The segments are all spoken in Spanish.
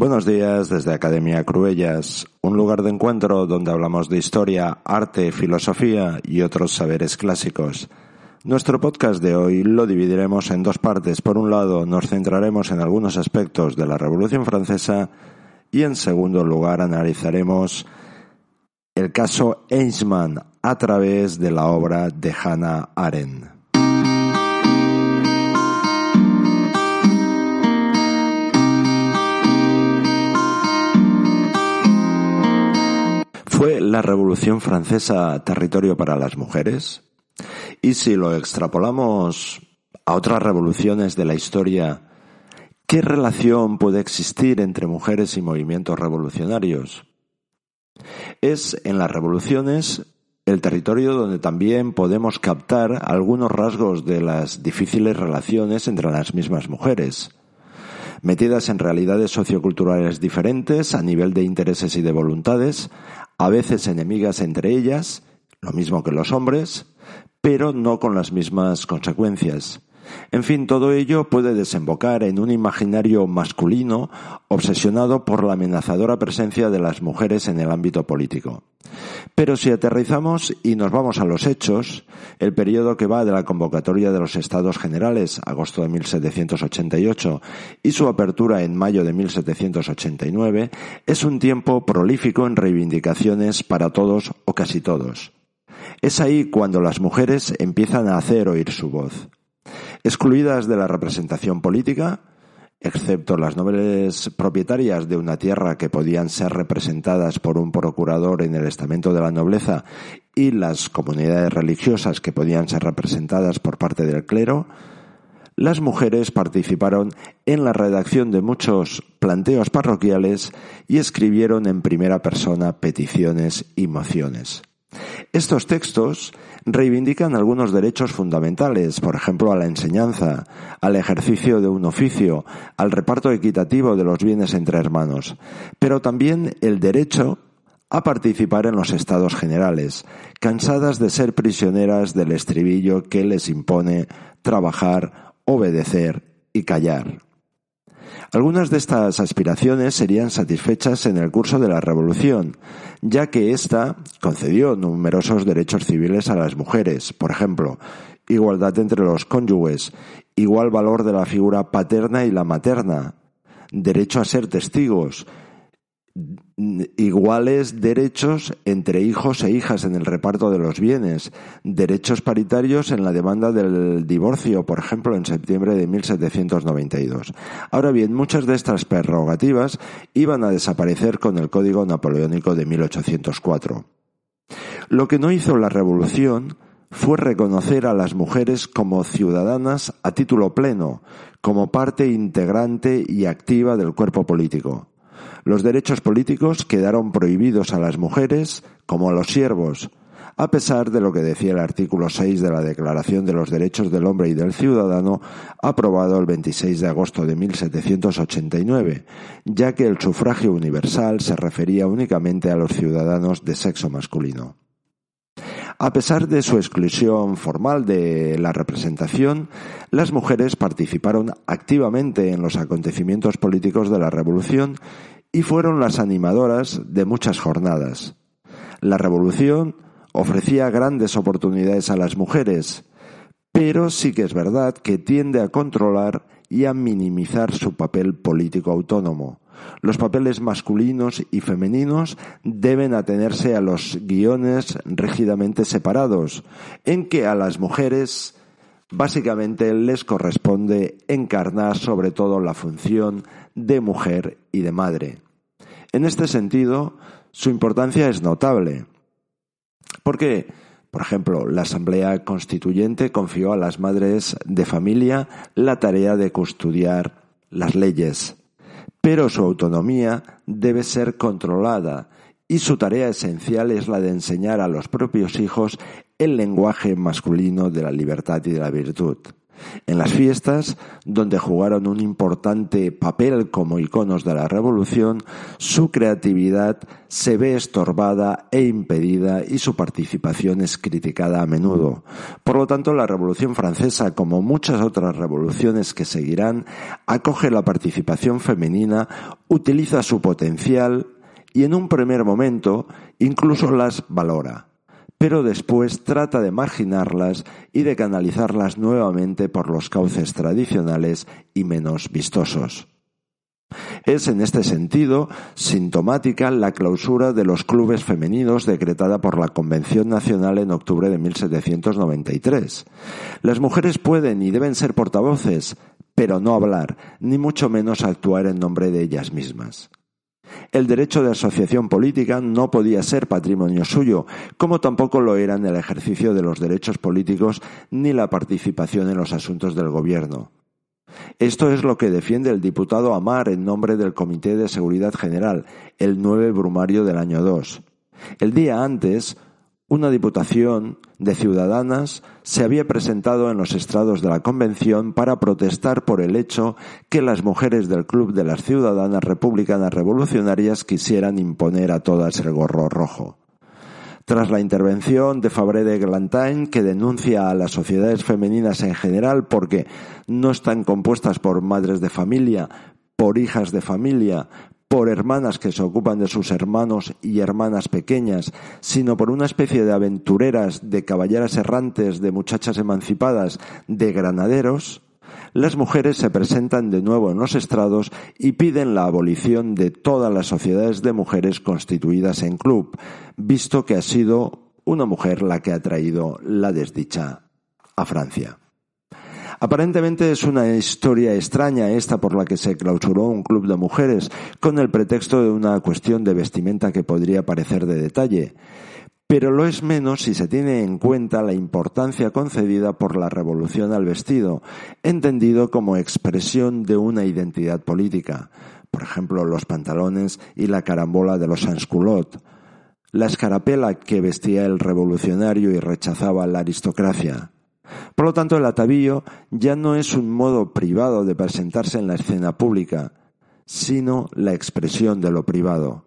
Buenos días desde Academia Cruellas, un lugar de encuentro donde hablamos de historia, arte, filosofía y otros saberes clásicos. Nuestro podcast de hoy lo dividiremos en dos partes. Por un lado, nos centraremos en algunos aspectos de la Revolución Francesa y en segundo lugar analizaremos el caso Eichmann a través de la obra de Hannah Arendt. ¿Fue la Revolución Francesa territorio para las mujeres? Y si lo extrapolamos a otras revoluciones de la historia, ¿qué relación puede existir entre mujeres y movimientos revolucionarios? Es en las revoluciones el territorio donde también podemos captar algunos rasgos de las difíciles relaciones entre las mismas mujeres metidas en realidades socioculturales diferentes a nivel de intereses y de voluntades, a veces enemigas entre ellas, lo mismo que los hombres, pero no con las mismas consecuencias. En fin, todo ello puede desembocar en un imaginario masculino obsesionado por la amenazadora presencia de las mujeres en el ámbito político. Pero si aterrizamos y nos vamos a los hechos, el periodo que va de la convocatoria de los Estados Generales, agosto de 1788, y su apertura en mayo de 1789, es un tiempo prolífico en reivindicaciones para todos o casi todos. Es ahí cuando las mujeres empiezan a hacer oír su voz excluidas de la representación política, excepto las nobles propietarias de una tierra que podían ser representadas por un procurador en el estamento de la nobleza y las comunidades religiosas que podían ser representadas por parte del clero, las mujeres participaron en la redacción de muchos planteos parroquiales y escribieron en primera persona peticiones y mociones. Estos textos reivindican algunos derechos fundamentales, por ejemplo, a la enseñanza, al ejercicio de un oficio, al reparto equitativo de los bienes entre hermanos, pero también el derecho a participar en los estados generales, cansadas de ser prisioneras del estribillo que les impone trabajar, obedecer y callar. Algunas de estas aspiraciones serían satisfechas en el curso de la Revolución, ya que ésta concedió numerosos derechos civiles a las mujeres, por ejemplo, igualdad entre los cónyuges, igual valor de la figura paterna y la materna, derecho a ser testigos, iguales derechos entre hijos e hijas en el reparto de los bienes, derechos paritarios en la demanda del divorcio, por ejemplo, en septiembre de 1792. Ahora bien, muchas de estas prerrogativas iban a desaparecer con el Código Napoleónico de 1804. Lo que no hizo la Revolución fue reconocer a las mujeres como ciudadanas a título pleno, como parte integrante y activa del cuerpo político. Los derechos políticos quedaron prohibidos a las mujeres como a los siervos, a pesar de lo que decía el artículo 6 de la Declaración de los Derechos del Hombre y del Ciudadano, aprobado el 26 de agosto de 1789, ya que el sufragio universal se refería únicamente a los ciudadanos de sexo masculino. A pesar de su exclusión formal de la representación, las mujeres participaron activamente en los acontecimientos políticos de la Revolución y fueron las animadoras de muchas jornadas. La revolución ofrecía grandes oportunidades a las mujeres, pero sí que es verdad que tiende a controlar y a minimizar su papel político autónomo. Los papeles masculinos y femeninos deben atenerse a los guiones rígidamente separados, en que a las mujeres básicamente les corresponde encarnar sobre todo la función de mujer y de madre. En este sentido, su importancia es notable. Porque, por ejemplo, la Asamblea Constituyente confió a las madres de familia la tarea de custodiar las leyes, pero su autonomía debe ser controlada y su tarea esencial es la de enseñar a los propios hijos el lenguaje masculino de la libertad y de la virtud. En las fiestas, donde jugaron un importante papel como iconos de la revolución, su creatividad se ve estorbada e impedida y su participación es criticada a menudo. Por lo tanto, la Revolución Francesa, como muchas otras revoluciones que seguirán, acoge la participación femenina, utiliza su potencial y en un primer momento incluso las valora pero después trata de marginarlas y de canalizarlas nuevamente por los cauces tradicionales y menos vistosos. Es en este sentido sintomática la clausura de los clubes femeninos decretada por la Convención Nacional en octubre de 1793. Las mujeres pueden y deben ser portavoces, pero no hablar, ni mucho menos actuar en nombre de ellas mismas. El derecho de asociación política no podía ser patrimonio suyo, como tampoco lo eran el ejercicio de los derechos políticos ni la participación en los asuntos del gobierno. Esto es lo que defiende el diputado Amar en nombre del Comité de Seguridad General, el 9 Brumario del año 2. El día antes, una diputación de ciudadanas se había presentado en los estrados de la Convención para protestar por el hecho que las mujeres del Club de las Ciudadanas Republicanas Revolucionarias quisieran imponer a todas el gorro rojo. Tras la intervención de Fabré de Glantain, que denuncia a las sociedades femeninas en general porque no están compuestas por madres de familia, por hijas de familia, por hermanas que se ocupan de sus hermanos y hermanas pequeñas, sino por una especie de aventureras, de caballeras errantes, de muchachas emancipadas, de granaderos, las mujeres se presentan de nuevo en los estrados y piden la abolición de todas las sociedades de mujeres constituidas en club, visto que ha sido una mujer la que ha traído la desdicha a Francia. Aparentemente es una historia extraña esta por la que se clausuró un club de mujeres con el pretexto de una cuestión de vestimenta que podría parecer de detalle. Pero lo es menos si se tiene en cuenta la importancia concedida por la revolución al vestido, entendido como expresión de una identidad política, por ejemplo, los pantalones y la carambola de los sansculottes, la escarapela que vestía el revolucionario y rechazaba la aristocracia, por lo tanto, el atavío ya no es un modo privado de presentarse en la escena pública, sino la expresión de lo privado.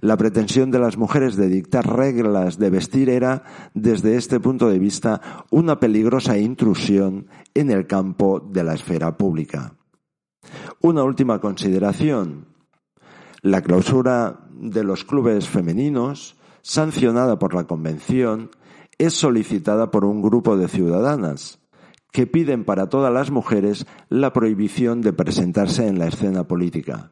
La pretensión de las mujeres de dictar reglas de vestir era, desde este punto de vista, una peligrosa intrusión en el campo de la esfera pública. Una última consideración. La clausura de los clubes femeninos, sancionada por la Convención, es solicitada por un grupo de ciudadanas que piden para todas las mujeres la prohibición de presentarse en la escena política.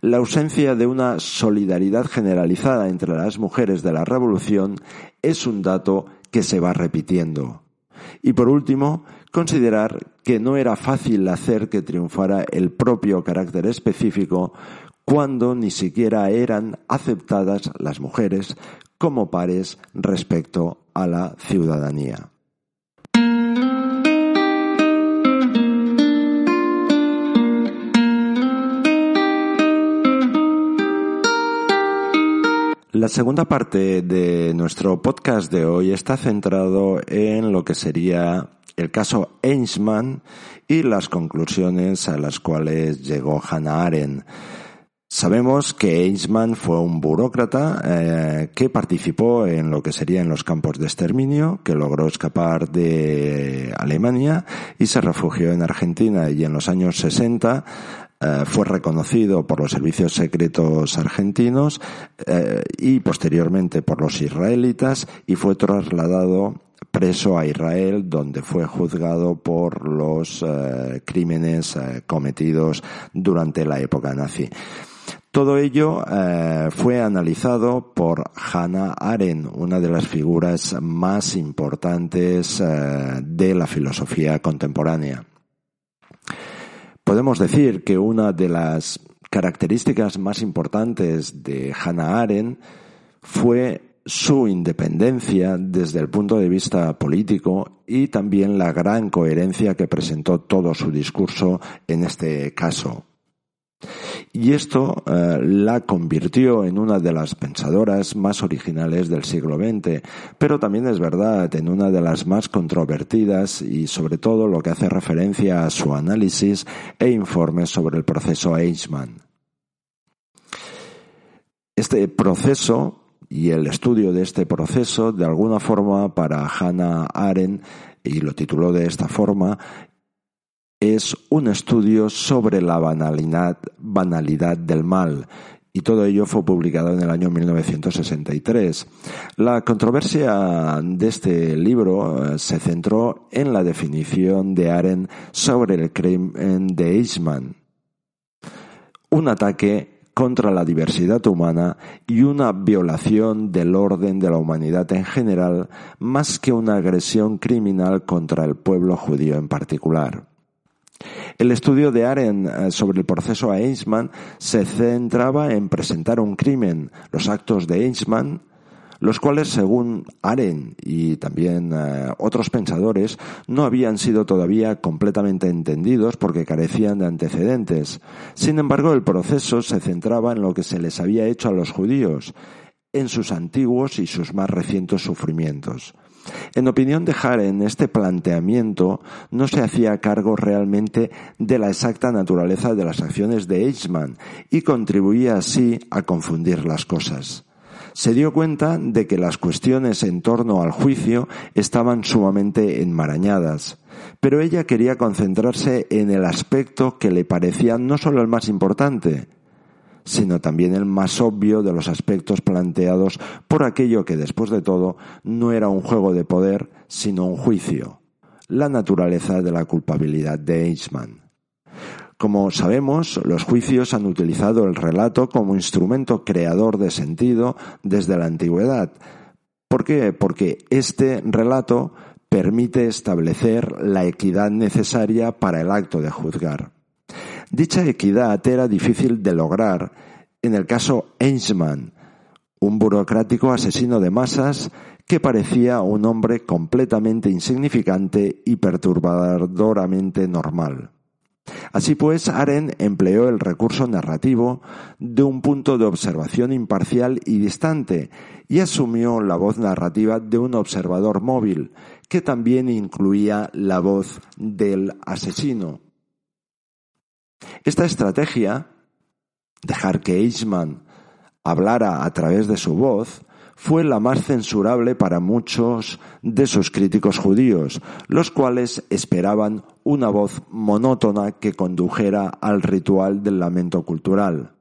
La ausencia de una solidaridad generalizada entre las mujeres de la revolución es un dato que se va repitiendo. Y por último, considerar que no era fácil hacer que triunfara el propio carácter específico cuando ni siquiera eran aceptadas las mujeres como pares respecto a la ciudadanía. La segunda parte de nuestro podcast de hoy está centrado en lo que sería el caso Eichmann y las conclusiones a las cuales llegó Hannah Arendt. Sabemos que Eichmann fue un burócrata eh, que participó en lo que serían los campos de exterminio, que logró escapar de Alemania y se refugió en Argentina y en los años 60 eh, fue reconocido por los servicios secretos argentinos eh, y posteriormente por los israelitas y fue trasladado preso a Israel, donde fue juzgado por los crímenes cometidos durante la época nazi. Todo ello eh, fue analizado por Hannah Arendt, una de las figuras más importantes eh, de la filosofía contemporánea. Podemos decir que una de las características más importantes de Hannah Arendt fue su independencia desde el punto de vista político y también la gran coherencia que presentó todo su discurso en este caso. Y esto eh, la convirtió en una de las pensadoras más originales del siglo XX, pero también es verdad en una de las más controvertidas y sobre todo lo que hace referencia a su análisis e informes sobre el proceso Eichmann. Este proceso y el estudio de este proceso, de alguna forma, para Hannah Arendt, y lo tituló de esta forma, es un estudio sobre la banalidad, banalidad del mal, y todo ello fue publicado en el año 1963. La controversia de este libro eh, se centró en la definición de Arendt sobre el crimen de Eichmann. Un ataque contra la diversidad humana y una violación del orden de la humanidad en general, más que una agresión criminal contra el pueblo judío en particular. El estudio de Aren eh, sobre el proceso Eichmann se centraba en presentar un crimen, los actos de Eichmann, los cuales, según Aren y también eh, otros pensadores, no habían sido todavía completamente entendidos porque carecían de antecedentes. Sin embargo, el proceso se centraba en lo que se les había hecho a los judíos, en sus antiguos y sus más recientes sufrimientos. En opinión de Haren, este planteamiento no se hacía cargo realmente de la exacta naturaleza de las acciones de Eichmann y contribuía así a confundir las cosas. Se dio cuenta de que las cuestiones en torno al juicio estaban sumamente enmarañadas, pero ella quería concentrarse en el aspecto que le parecía no solo el más importante, sino también el más obvio de los aspectos planteados por aquello que después de todo no era un juego de poder, sino un juicio, la naturaleza de la culpabilidad de Eichmann. Como sabemos, los juicios han utilizado el relato como instrumento creador de sentido desde la antigüedad. ¿Por qué? Porque este relato permite establecer la equidad necesaria para el acto de juzgar. Dicha equidad era difícil de lograr en el caso Eichmann, un burocrático asesino de masas que parecía un hombre completamente insignificante y perturbadoramente normal. Así pues, Aren empleó el recurso narrativo de un punto de observación imparcial y distante y asumió la voz narrativa de un observador móvil, que también incluía la voz del asesino. Esta estrategia, dejar que Eichmann hablara a través de su voz, fue la más censurable para muchos de sus críticos judíos, los cuales esperaban una voz monótona que condujera al ritual del lamento cultural.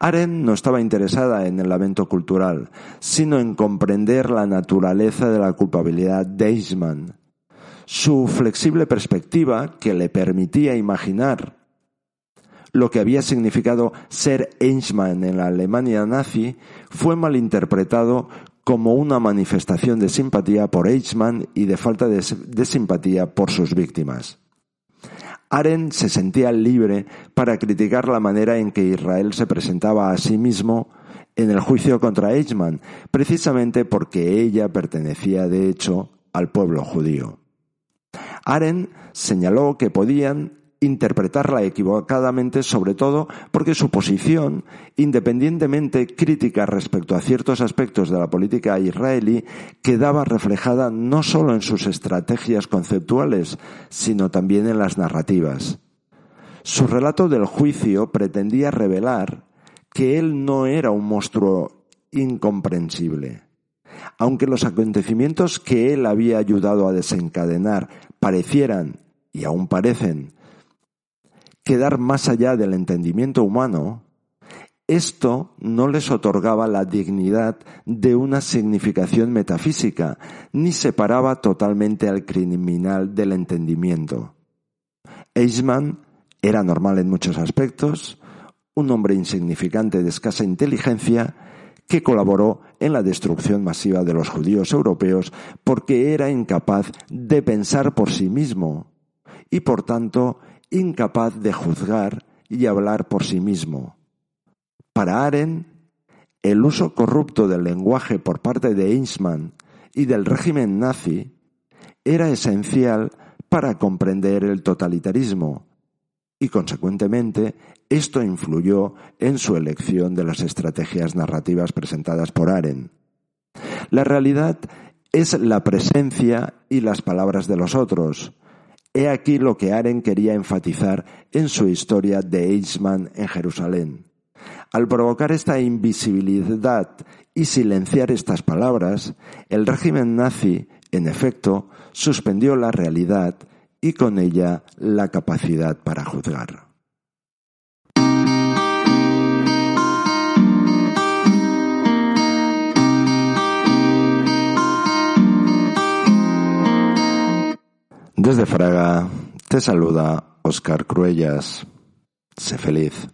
Aren no estaba interesada en el lamento cultural, sino en comprender la naturaleza de la culpabilidad de Eichmann. Su flexible perspectiva, que le permitía imaginar lo que había significado ser Eichmann en la Alemania nazi, fue malinterpretado como una manifestación de simpatía por Eichmann y de falta de, simpatía por sus víctimas. Arendt se sentía libre para criticar la manera en que Israel se presentaba a sí mismo en el juicio contra Eichmann, precisamente porque ella pertenecía de hecho al pueblo judío. Arendt señaló que podían interpretarla equivocadamente, sobre todo porque su posición, independientemente crítica respecto a ciertos aspectos de la política israelí, quedaba reflejada no solo en sus estrategias conceptuales, sino también en las narrativas. Su relato del juicio pretendía revelar que él no era un monstruo incomprensible. Aunque los acontecimientos que él había ayudado a desencadenar parecieran, y aún parecen, quedar más allá del entendimiento humano, esto no les otorgaba la dignidad de una significación metafísica, ni separaba totalmente al criminal del entendimiento. Eichmann era normal en muchos aspectos, un hombre insignificante de escasa inteligencia, que colaboró en la destrucción masiva de los judíos europeos porque era incapaz de pensar por sí mismo y por tanto incapaz de juzgar y hablar por sí mismo. Para Aren, el uso corrupto del lenguaje por parte de Eichmann y del régimen nazi era esencial para comprender el totalitarismo y, consecuentemente, esto influyó en su elección de las estrategias narrativas presentadas por Aren. La realidad es la presencia y las palabras de los otros. He aquí lo que Aren quería enfatizar en su historia de Eichmann en Jerusalén. Al provocar esta invisibilidad y silenciar estas palabras, el régimen nazi, en efecto, suspendió la realidad y con ella la capacidad para juzgar. Desde Fraga te saluda Oscar Cruellas. Sé feliz.